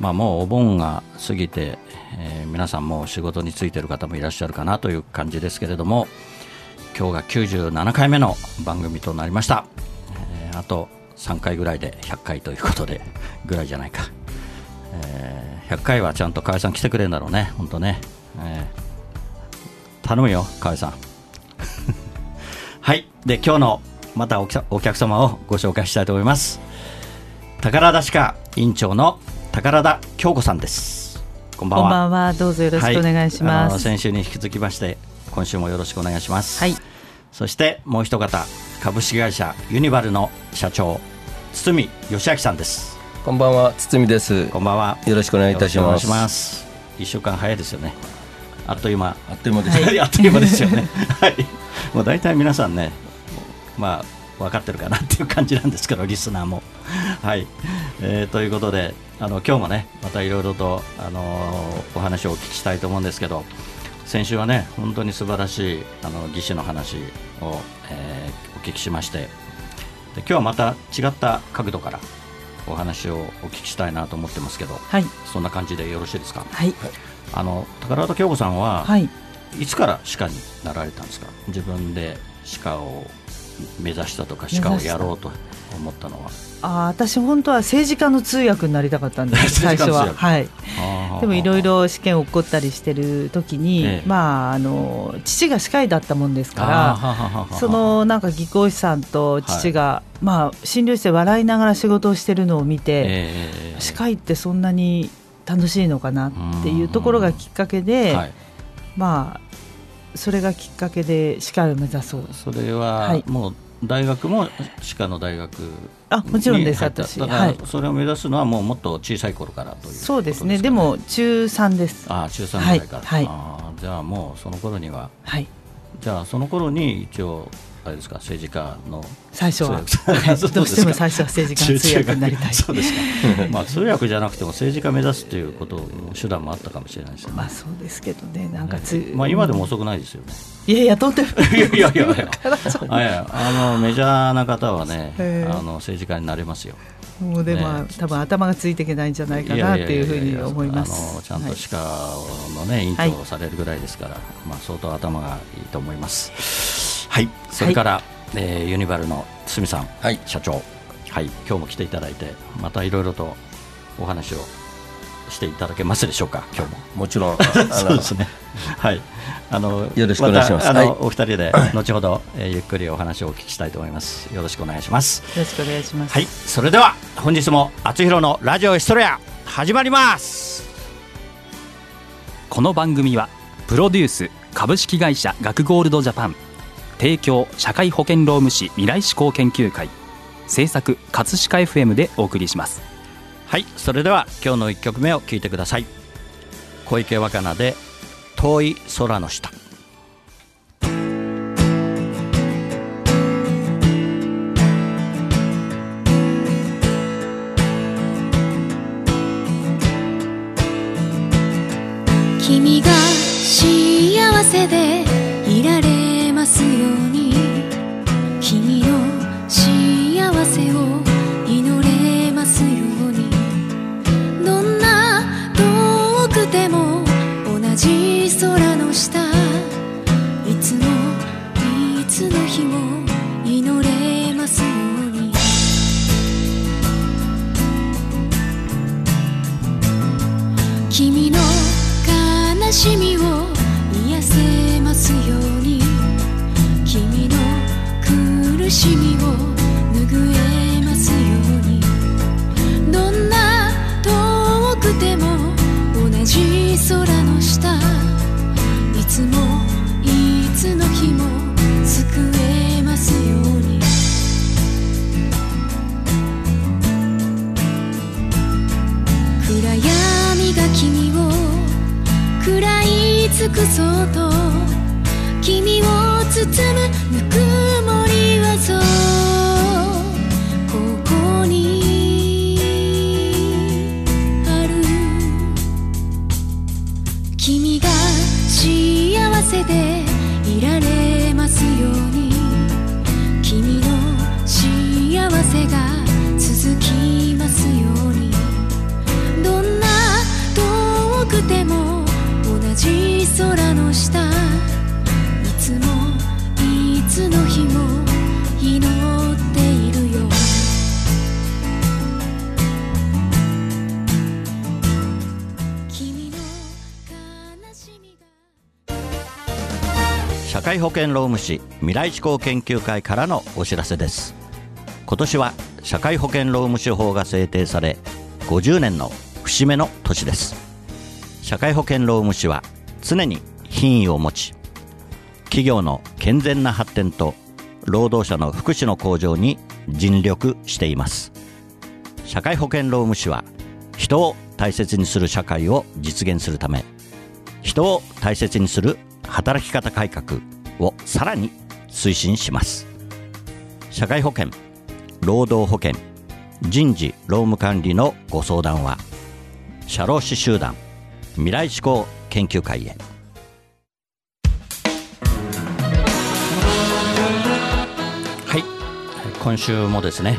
まあもうお盆が過ぎて、えー皆さんもう仕事に就いてる方もいらっしゃるかなという感じですけれども今日が97回目の番組となりました、えーあと3回ぐらいで100回ということでぐらいじゃないか、えー100回はちゃんと河合さん来てくれるんだろうね本当ね、えー頼むよ河合さん。はい。で今日のまたお客お客様をご紹介したいと思います。宝田歯科院長の宝田京子さんですこんばんはこんばんは。どうぞよろしくお願いします。先週に引き続きまして今週もよろしくお願いしますはい。そしてもう一方株式会社ユニバルの社長堤義明さんですこんばんは、堤です。こんばんはよろしくお願いいたします。よろくお願いします一週間早いですよねあっという間あっという間です。あっという間ですよねはいもう大体皆さんねまあ分かってるかなっていう感じなんですけどリスナーもはい、えーということであの今日もねまたいろいろとあのお話をお聞きしたいと思うんですけど先週はね本当に素晴らしいあの技師の話を、えーお聞きしましてで今日はまた違った角度からお話をお聞きしたいなと思ってますけどはい。そんな感じでよろしいですか？はい。あの宝田京子さんは、はい。いつから歯科になられたんですか？自分で歯科を目指したとか歯科をやろうと思ったのは。あー、私本当は政治家の通訳になりたかったんです。最初は。はい。でもいろいろ試験を起こったりしてる時に、ええ。まああの父が歯科医だったもんですかははははら、そのなんか技工士さんと父が、まあ診療室で笑いながら仕事をしてるのを見て、ええ歯科医ってそんなに楽しいのかなっていうところがきっかけで、はい、まあそれがきっかけで歯科医を目指そう。それは、はい。もう大学も歯科の大学あもちろんです私。だから、はい。それを目指すのはもうもっと小さい頃からというそうですね。でも中3です。ああ中3ぐらいから、はい。はい。ああじゃあもうその頃には。はい。じゃあその頃に一応あれですか？政治家の？最初は、どうしても最初は政治家の 通訳になりたい。そうですか。まあ通訳じゃなくても政治家目指すということ手段もあったかもしれないですよね。まあそうですけどね。なんかつ、まあ今でも遅くないですよね。いやいやとんでもない。いやいや あのメジャーな方はねあの政治家になれますよ。もうでも、ね多分頭がついていけないんじゃないかなっていうふうに思います。ちゃんはい。と歯科のね、院長をされるぐらいですから、まあ相当頭がいいと思いますはいそれから、えーユニバルの堤さん、はい社長はい今日も来ていただいてまたいろいろとお話をしていただけますでしょうか今日ももちろん、そうですね。はい。あのよろしくお願いしますたあの、はいお二人で 後ほど、えーゆっくりお話をお聞きしたいと思います。よろしくお願いします。よろしくお願いします、はい。それでは本日も厚弘のラジオエストレア始まります。この番組はプロデュース株式会社学ゴールドジャパン提供社会保険労務士未来志向研究会制作葛飾 FM でお送りしますはい。それでは今日の一曲目を聞いてください。小池若菜で遠い空の下。会保険労務士未来志向研究会からのお知らせです。今年は社会保険労務士法が制定され50年の節目の年です。社会保険労務士は常に品位を持ち企業の健全な発展と労働者の福祉の向上に尽力しています。社会保険労務士は人を大切にする社会を実現するため人を大切にする働き方改革をさらに推進します。社会保険労働保険人事労務管理のご相談は社労士集団未来志向研究会へ。はい。今週もですね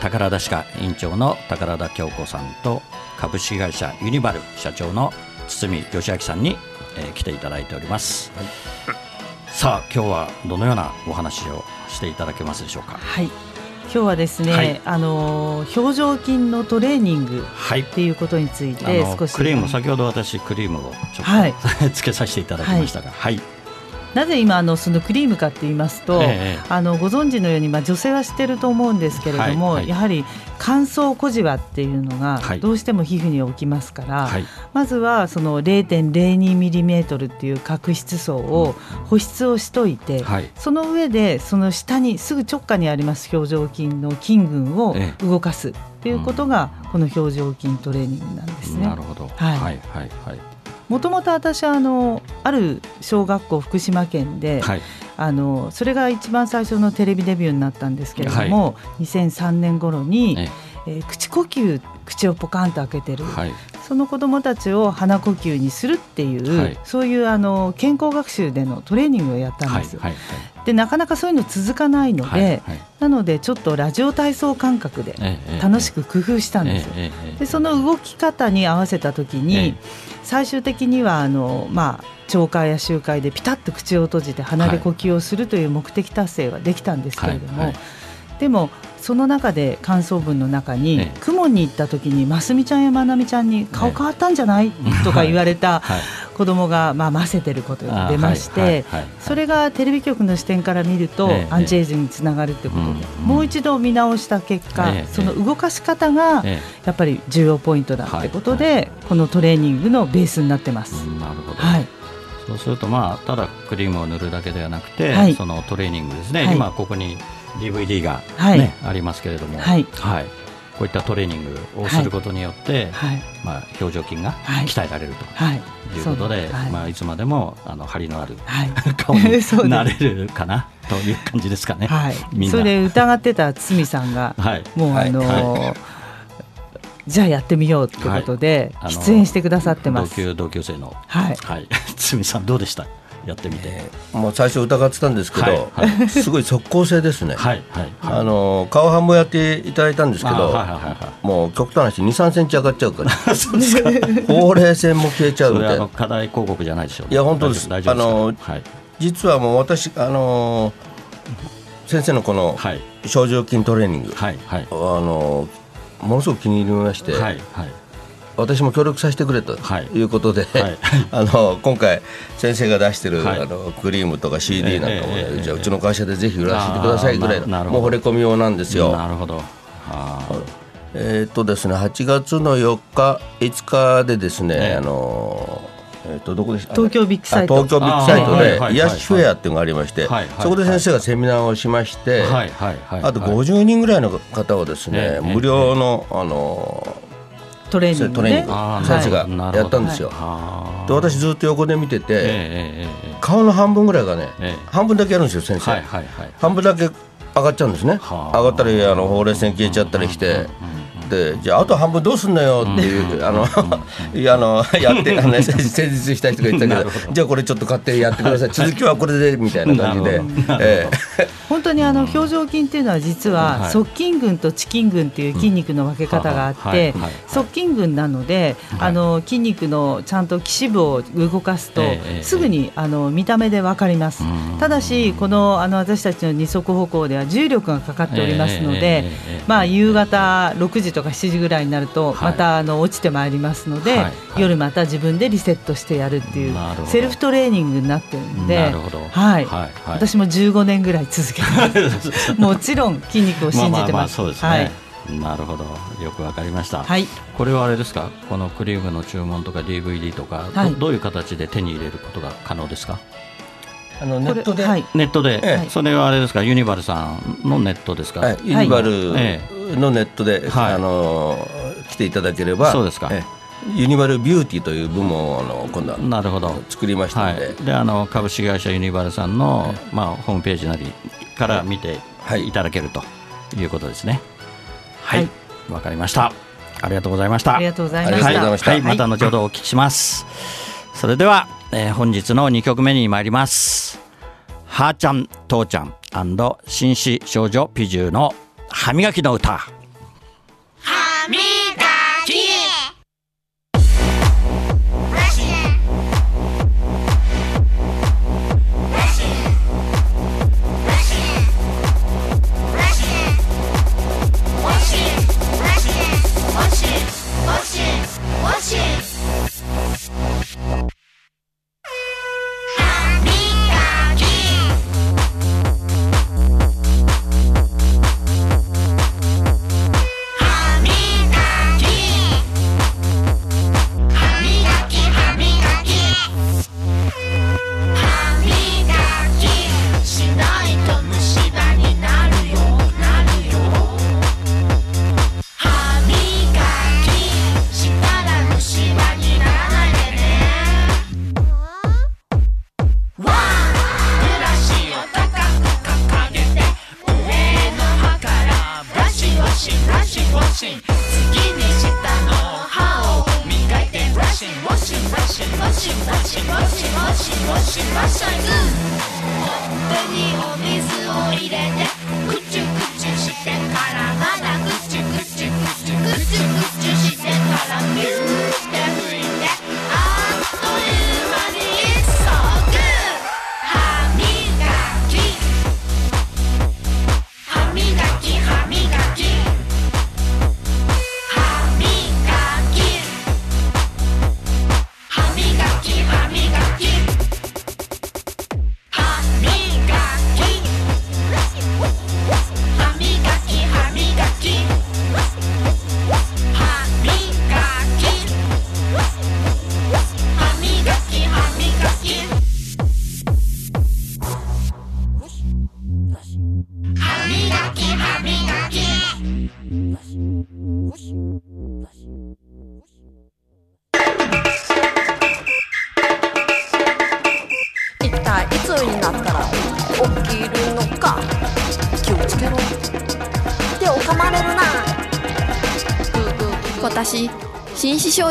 宝田歯科院長の宝田京子さんと株式会社ユニバル社長の堤義明さんに、えー来ていただいております、さあ今日はどのようなお話をしていただけますでしょうか？はい。今日はですね、はい。あの表情筋のトレーニングはい。っていうことについて少し。クリーム先ほど私クリームをちょっと、はい。つけさせていただきましたがはい、なぜ今あのそのクリームかって言いますと、ええあのご存知のように、まあ、女性は知ってると思うんですけれども、はいはい。やはり乾燥小じわっていうのがはい。どうしても皮膚に起きますから、はい。まずはその0.02ミリメートルっていう角質層を保湿をしといて、はい。その上でその下にすぐ直下にあります表情筋の筋群をええ。動かすっていうことがこの表情筋トレーニングなんですね。なる。ほど、はい。はいはいはいもともと私はあのある小学校福島県で、はい。あのそれが一番最初のテレビデビューになったんですけれども、2003年頃に、ええ。ー口呼吸口をポカンと開けてる、はいその子どもたちを鼻呼吸にするっていう、はいそういうあの健康学習でのトレーニングをやったんはいです。はいでなかなかそういうの続かないので、はいはい。なのでちょっとラジオ体操感覚でええ楽しく工夫したんです。ええええええ。でその動き方に合わせた時に、ええ最終的にはあの、まあ、懲戒や集会でピタッと口を閉じて鼻で呼吸をするという目的達成はできたんですけれども、はいはい。でもその中で感想文の中に、ええ。雲に行った時にますみちゃんやまなみちゃんに顔変わったんじゃない、とか言われた はい。子供がまあませてることが出まして、それがテレビ局の視点から見ると、ええアンチエイジングにつながるということで、うんもう一度見直した結果、ええその動かし方が、えやっぱり重要ポイントだってことで、このトレーニングのベースになってます。えなるほど、はい、そうするとまあただクリームを塗るだけではなくて、はい。そのトレーニングですね、はい。今ここに DVD が、ねはい。ありますけれども、はい。こういったトレーニングをすることによって、はい、まあ、表情筋がはい。鍛えられるとはい、いうことで、はい。まあ、いつまでもあの張りのあるはい、顔に なれるかなという感じですかね。はい。みん、な。それで疑ってた堤さんが、はい。もうあのーじゃあやってみようってことで、出演してくださって同ます。級同級生の、はい、はい、堤さんどうでした？やってみて。もう最初疑ってたんですけど、はいはすごい即効性ですね。はいはいはい。あの顔半分やっていただいたんですけど、あはいはいはい。はいもう極端な話2、3センチ上がっちゃうから。ほうれい線も消えちゃうみたいな。課題広告じゃないでしょう、いや本当です。あ実はもう私、あの先生のこのはい。症状筋トレーニング、はいはい。あのものすごく気に入りまして、はいはい私も協力させてくれとはい。いうことで、はい。あの今回先生が出してる、はい。あのクリームとか CD なんかもね、ええええ。じゃあうちの会社でぜひ売らせてくださいぐらいのあーななるほど。もう惚れ込み用なんですよ。なるほど。えーっとですね8月の4日5日でですね、ええ。あのえーっとどこでした？東京ビッグサイト。あ東京ビッグサイトで癒しフェアっていうのがありまして、はいはいそこで先生がセミナーをしまして、はいはいはいあとはい50人ぐらいの方をですね、ええ。無料の、あのトレーニングトレーニンねグ。あー先生がやったんですよ、あで私ずっと横で見てて、顔の半分ぐらいがね、ええ。半分だけやるんですよ先生、はいはいはい。半分だけ上がっちゃうんですね。はあ。上がったりあのほうれい線消えちゃったりして、でじゃああと半分どうすんのよっていう、あのいやあのやってあの、ね、施術した人が言ってたけどじゃあこれちょっと買ってやってください。続きはこれでみたいな感じで、ええ。本当にあの表情筋っていうのは実ははい。側筋群と遅筋群っていう筋肉の分け方があってはい。側筋群なのであの筋肉のちゃんと基脂部を動かすとすぐにあの見た目で分かります。うん。ただしこのあの私たちの二足歩行では重力がかかっておりますのでまあ夕方6時とか7時ぐらいになるとはい。またあの落ちてまいりますので夜また自分でリセットしてやるっていうセルフトレーニングになってるんでなるほど。はい。私も15年ぐらい続けてます。もちろん筋肉を信じてます。はい。なるほど。よくわかりました、はい。これはあれですか？このクリームの注文とか DVD とか、はい。どどういう形で手に入れることが可能ですか？あのネットで、はい。ネットで、ええ。それはあれですか？ユニバルさんのネットですか、はい、ユニバえルのネットで、はい。あの来ていただければそうですか。えユニバルビューティーという部門をあの今度はなるほど。作りましたはので、い、であの株式会社ユニバルさんの、まあ、ホームページなりから見てはい。いただけるということですね。ははい。いわ、かりました。ありがとうございました。ありがとうございまありした。がとうございました。はい、また後ほどお聞きします。それでは、えー本日の2曲目に参ります。はーちゃん、とーちゃん紳士少女ピジューの歯磨きの歌。し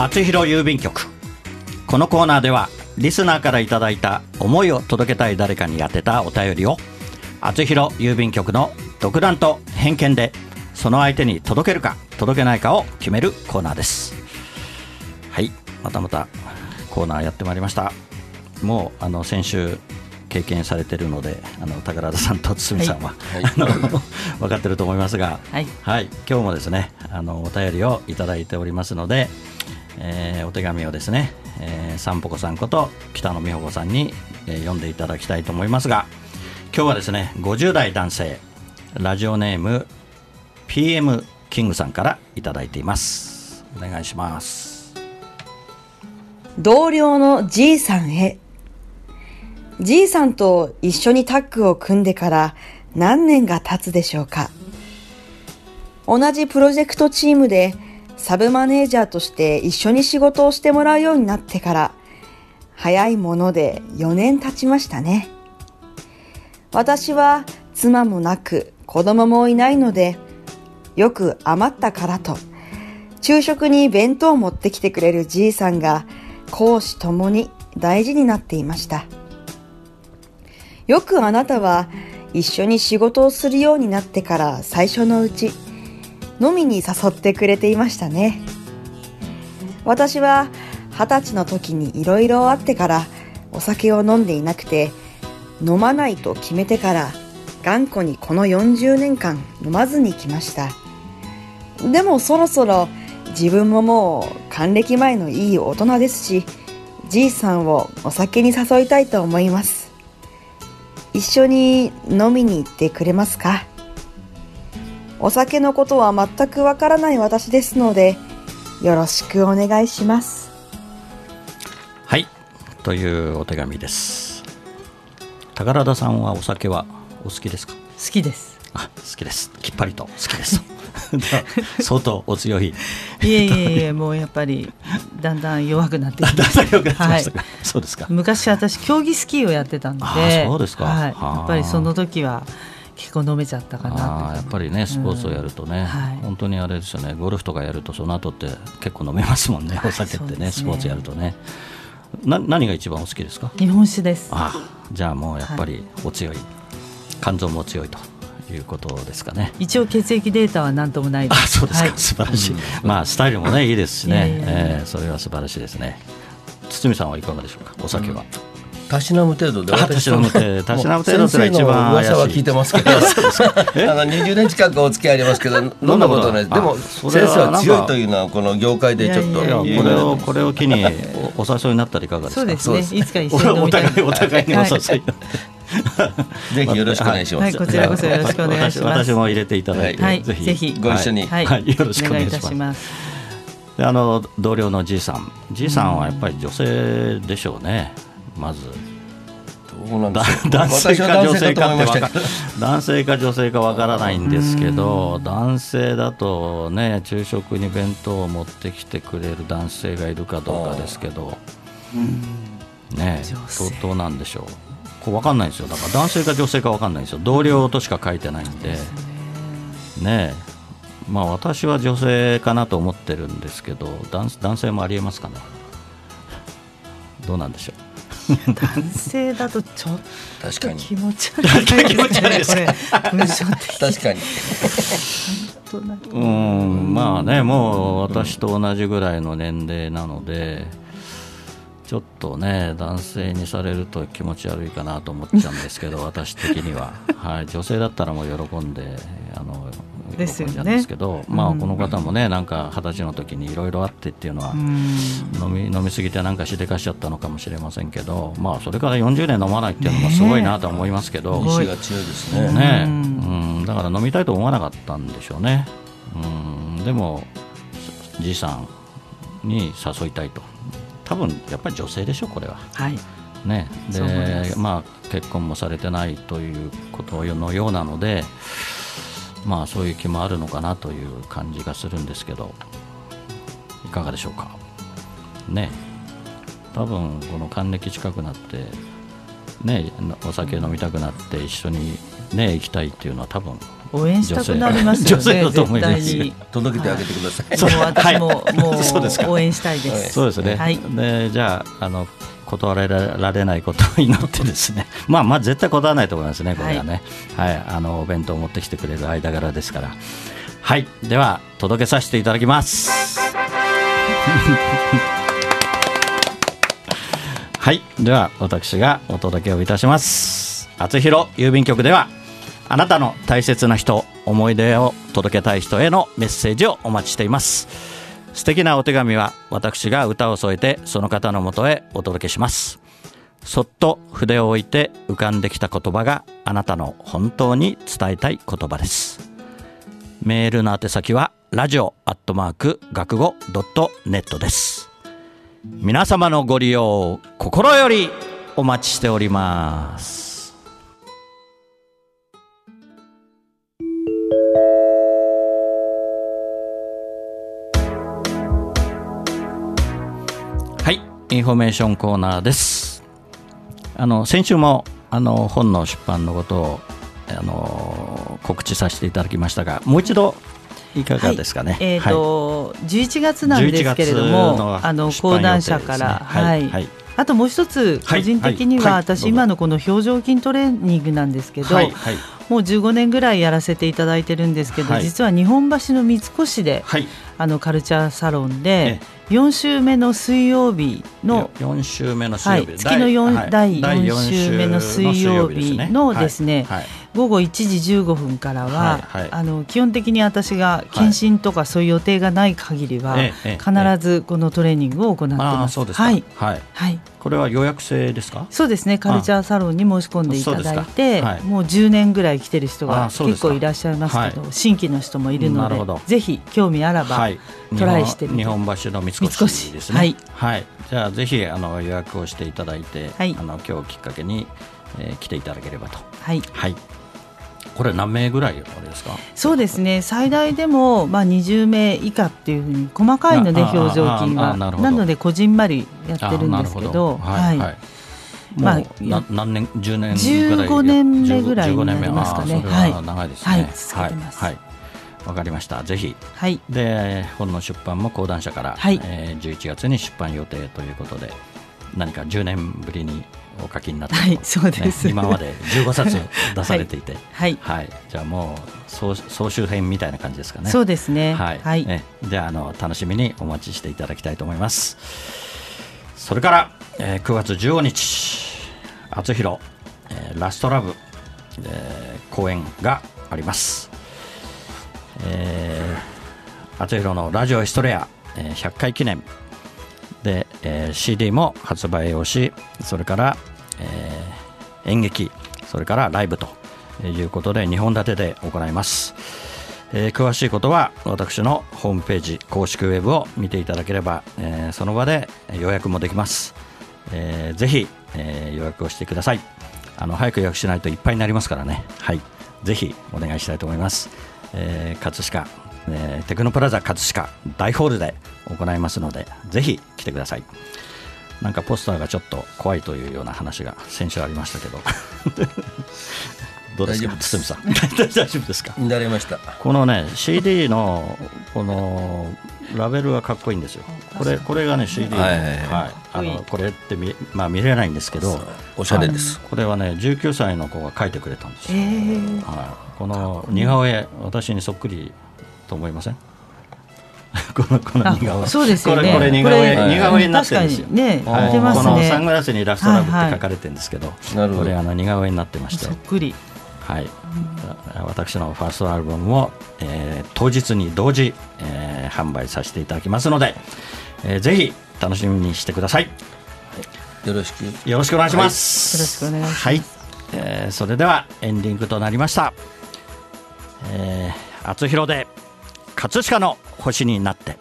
あつひろ郵便局。このコーナーではリスナーからいただいた思いを届けたい誰かに宛てたお便りをあつひろ郵便局の独断と偏見でその相手に届けるか届けないかを決めるコーナーです。はいまたまたコーナーやってまいりました。もうあの先週経験されてるのであの宝田さんと堤さんは、あの 分かってると思いますが、はい今日もですねあのお便りをいただいておりますので、えーお手紙をですね、えー、さんぽこさんこと北野美穂子さんに、えー読んでいただきたいと思いますが今日はですね50代男性ラジオネーム PM キングさんからいただいていますお願いします同僚のじいさんへ。じいさんと一緒にタッグを組んでから何年が経つでしょうか。同じプロジェクトチームでサブマネージャーとして一緒に仕事をしてもらうようになってから早いもので4年経ちましたね。私は妻もなく子供もいないのでよく余ったからと昼食に弁当を持ってきてくれるじいさんが公私ともに大事になっていました。よくあなたは一緒に仕事をするようになってから最初のうち飲みに誘ってくれていましたね。私は二十歳の時にいろいろあってからお酒を飲んでいなくて飲まないと決めてから頑固にこの40年間飲まずに来ました。でもそろそろ自分ももう還暦前のいい大人ですし、じいさんをお酒に誘いたいと思います。一緒に飲みに行ってくれますか？お酒のことは全くわからない私ですので、よろしくお願いします。はいというお手紙です。宝田さんはお酒はお好きですか？好きです。あ好きです。きっぱりと。好きです。相当お強い。いえいえいえもうやっぱり だんだん弱くなってきましだんだん良くなってたはいましたか、そうですか。昔私競技スキーをやってたのでそうですか。はい、はあやっぱりその時は結構飲めちゃったかなあやっぱりねスポーツをやるとね、はい本当にあれですよねゴルフとかやるとその後って結構飲めますもんねお酒ってね,、ねスポーツやるとねな何が一番お好きですか日本酒ですあじゃあもうやっぱりお強い、肝臓も強いということですかね一応血液データは何ともないであそうですか、はい素晴らしい、まあスタイルもねいいですしねいやいやいやえーそれは素晴らしいですね堤さんはいかがでしょうかお酒は、たしなむ程度であたしなむ程度。たしなむ程度ってのは一番怪しい先生の噂は聞いてます。けど あの20年近くお付き合いありますけど飲んだことないでも先生は強いというのはこの業界でちょっといやいやいいやこれをこれを機におお誘いになったらいかがですか？そうですね。いつか一緒に お互いお互いにお誘い、ぜひよろしくお願いします、はいこちらこそよろしくお願いします。私私も入れていただいて、はい。ぜひ。ぜひ。ご一緒に。はい、はい。よろしくお願いします。お願いいたします。であの同僚のじいさん。じいさんはやっぱり女性でしょうねまず。どうなん男性か女性かとかって男性か女性かわからないんですけど男性だとね昼食に弁当を持ってきてくれる男性がいるかどうかですけど。ねどどうなんでしょう。こうわかんないんですよ。だから男性か女性かわかんないんですよ。同僚としか書いてないんで。ねえ。まあ私は女性かなと思ってるんですけど男男性もありえますかね。どうなんでしょう男性だとちょっ確かに。と気持ち悪い気持ち悪いですか？これ文章的。確かにうんまあねもう私と同じぐらいの年齢なのでちょっとね男性にされると気持ち悪いかなと思っちゃうんですけど私的には、はい、女性だったらもう喜んであのですですけど、まあうん。この方もねなんか二十歳の時にいろいろあってっていうのは、うん。飲み飲みすぎてなんかしでかしちゃったのかもしれませんけど、まあ、それから40年飲まないっていうのもすごいなと思いますけど、意志が強いですね。ねううん、だから飲みたいと思わなかったんでしょうね、うん、でもじいさんに誘いたいと。多分やっぱり女性でしょこれは。はい。ね。です。まあ結婚もされてないということのようなのでまあそういう気もあるのかなという感じがするんですけどいかがでしょうか。ね多分この還暦近くなってねお酒飲みたくなって一緒にね行きたいっていうのは多分応援したくなりますよ女性。ねだと思います。絶対に。届けてあげてください。もう私も、はいもそうですか。う応援したいです。そうですね、はい。でじゃああの断られないことを祈ってですね。まあまあ絶対断らないと思いますねこれはね。はい、あのお弁当を持ってきてくれる間柄ですから。はい。では届けさせていただきます。はい。では私がお届けをいたします。厚弘郵便局ではあなたの大切な人思い出を届けたい人へのメッセージをお待ちしています素敵なお手紙は私が歌を添えてその方のもとへお届けします。そっと筆を置いて浮かんできた言葉があなたの本当に伝えたい言葉です。メールの宛先はラジオアットマーク学語ドットネットです。皆様のご利用心よりお待ちしております。インフォメーションコーナーです。あの先週もあの本の出版のことをあの告知させていただきましたがもう一度いかがですかね、えっ、と、11月なんですけれど11月も、のあの講談社から、ねは、はい。いはい。あともう一つ個人的には、はい。はい私、今のこの表情筋トレーニングなんですけど、はい。はい。もう15年ぐらいやらせていただいてるんですけど、はい。実は日本橋の三越で、はい。あのカルチャーサロンでえ4週目の水曜日の4週目の水はい、曜日、月の四はい第第4週目の水曜日のですねはい。はい午後1時15分からは、はいはい。あの基本的に私が検診とかそういう予定がない限りは、ええええ必ずこのトレーニングを行ってあます。はい、はい、はい、これは予約制ですか？そうですね。カルチャーサロンに申し込んでいただいて、か。はい。もう10年ぐらい来てる人が結構いらっしゃいますけどは新規の人もいるのでぜひ興味あらば、はい、トライしてみて。日本橋の三越ですね。はい、じゃあぜひあの予約をしていただいて、はい。あの今日きっかけに、えー来ていただければと。はい。はい。これ何名ぐらいあれですか？そうですね。最大でもまあ20名以下っていうふうに細かいので表情筋は。なのでこじんまりやってるんあですけどはい、はい。まあ何年10年ぐらい15年目ぐらいになりますかね。15年目。ああそれは長いですね。はい。はいわかりました。ぜひ。はい。で本の出版も講談社から、はい。えー11月に出版予定ということで何か10年ぶりにお書きになって、はいそうです。ね今まで15冊 出されていて、はい。じゃあもう総総集編みたいな感じですかね。そうですね。はい、はい。ねじゃああの楽しみにお待ちしていただきたいと思います。それから、えー9月15日厚弘、えーラストラブ、えー公演があります。えー、厚弘のラジオエストレア、えー100回記念で、えー CD も発売をしそれから、えー演劇それからライブということで2本立てで行います、えー詳しいことは私のホームページ公式ウェブを見ていただければ、えーその場で予約もできます、えーぜひ、えー予約をしてください。あの早く予約しないといっぱいになりますからね。はい。ぜひお願いしたいと思います、えー葛飾、えーテクノプラザ葛飾大ホールで行いますのでぜひ来てください。なんかポスターがちょっと怖いというような話が先週ありましたけど。どうですか大丈夫です。堤さん。大丈夫ですか？なりました。このね CD のこのラベルがかっこいいんですよ。これこれがね CD の,、はいはいはい。あのこれって見,、まあ、見れないんですけどおしゃれです。はい。これはね19歳の子が書いてくれたんですえよ、ー。はい、この似顔絵私にそっくりと思いません？このこの似顔絵。あそうですよね。これこれ似顔絵似顔絵になってるんですよ。ね。はい。似てますね。このサングラスにラストラブはいはい。って書かれてるんですけど、なるほど。これあの似顔絵になってまして。そっくり。はい、私のファーストアルバムも、えー当日に同時、えー販売させていただきますので、えーぜひ楽しみにしてください。よろしく。よろしくお願いします、よろしくお願いします。はい、えーそれではエンディングとなりました。えー、厚弘で葛飾の星になって。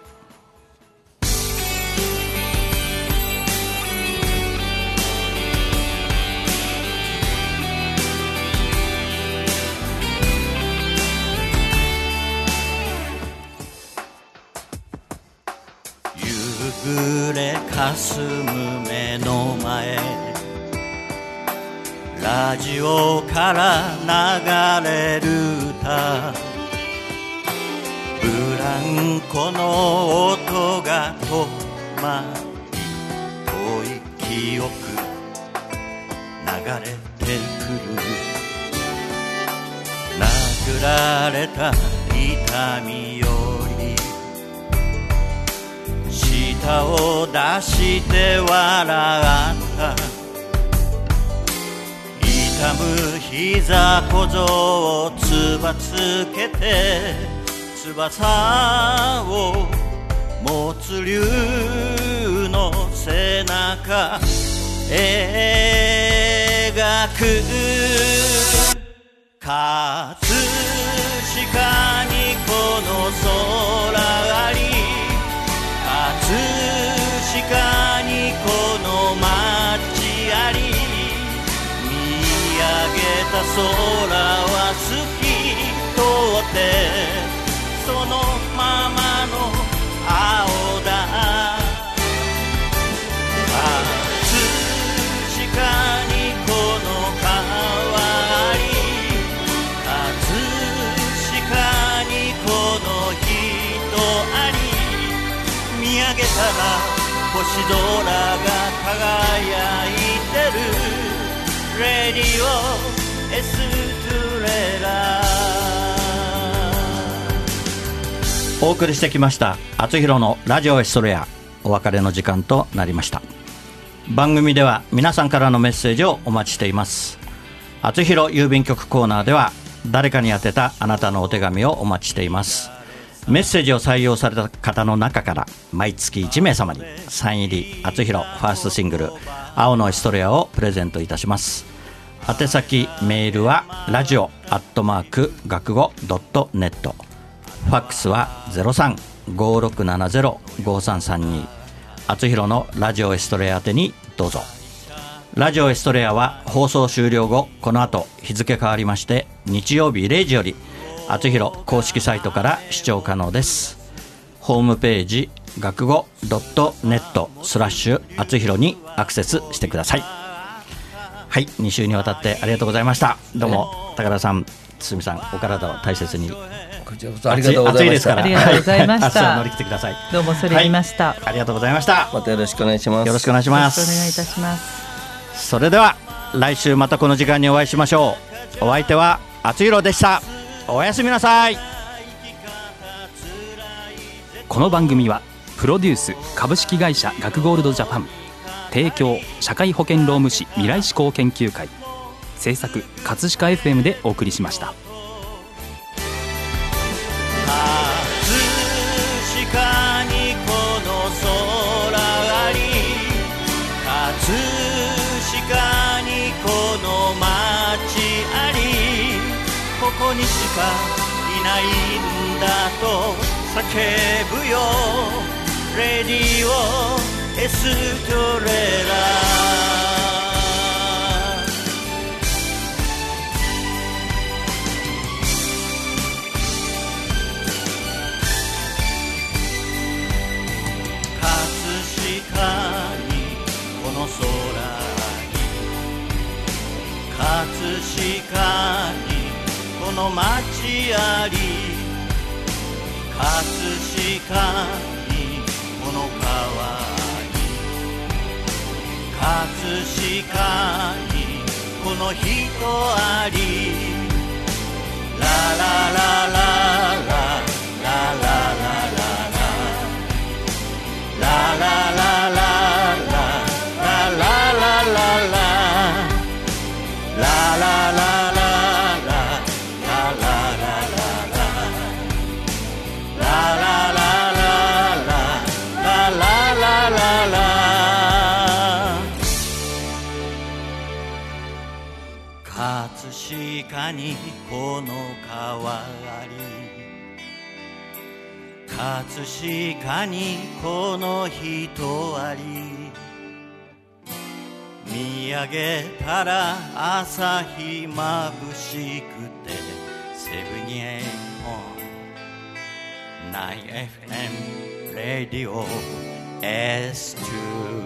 夕暮れ霞む目の前。ラジオから流れる歌。たブランコの音が止まり。遠い記憶流れてくる殴られた痛みより。舌を出して笑った痛む膝小僧をつばつけて翼を持つ竜の背中描く葛飾にこの空あり葛飾にこの街あり見上げた空は透き通ってそのままの青だ。葛飾にこの川あり葛飾にこの人あり。見上げたら星空が輝いてる。レディオエストレラ。お送りしてきました「あつひろのラジオエストレア」お別れの時間となりました。番組では皆さんからのメッセージをお待ちしています。あつひろ郵便局コーナーでは誰かに宛てたあなたのお手紙をお待ちしています。メッセージを採用された方の中から毎月1名様にサイン入りあつひろファーストシングル「青のエストレア」をプレゼントいたします。宛先メールはラジオアットマーク学語ドットネット。ファックスは0356705332あつひろのラジオエストレア宛てにどうぞ。ラジオエストレアは放送終了後この後日付変わりまして日曜日0時よりあつひろ公式サイトから視聴可能です。ホームページ学語 .net スラッシュあつひろにアクセスしてください。はい2週にわたってありがとうございました。どうも高田さん堤さんお体を大切にこちらこそありがとうございました。暑いですから。ありがとうございました。乗り切ってください。どうもそれ言いました、ありがとうございました。またよろしくお願いします。よろしくお願いします。よろしくお願いいたしますそれでは来週またこの時間にお会いしましょう。お相手はあつひろでした。おやすみなさい。この番組はプロデュース株式会社学ゴールドジャパン。提供社会保険労務士未来志向研究会。制作葛飾 FM でお送りしましたここにしかいないんだと叫ぶよ。レディオエストレラ。葛飾にこの空に。葛飾にの街あり葛飾にこの川あり葛飾にこの人あり。ララララララ葛飾にこの人あり。見上げたら朝日まぶしくてセブニエイオン 9FM レディオ S2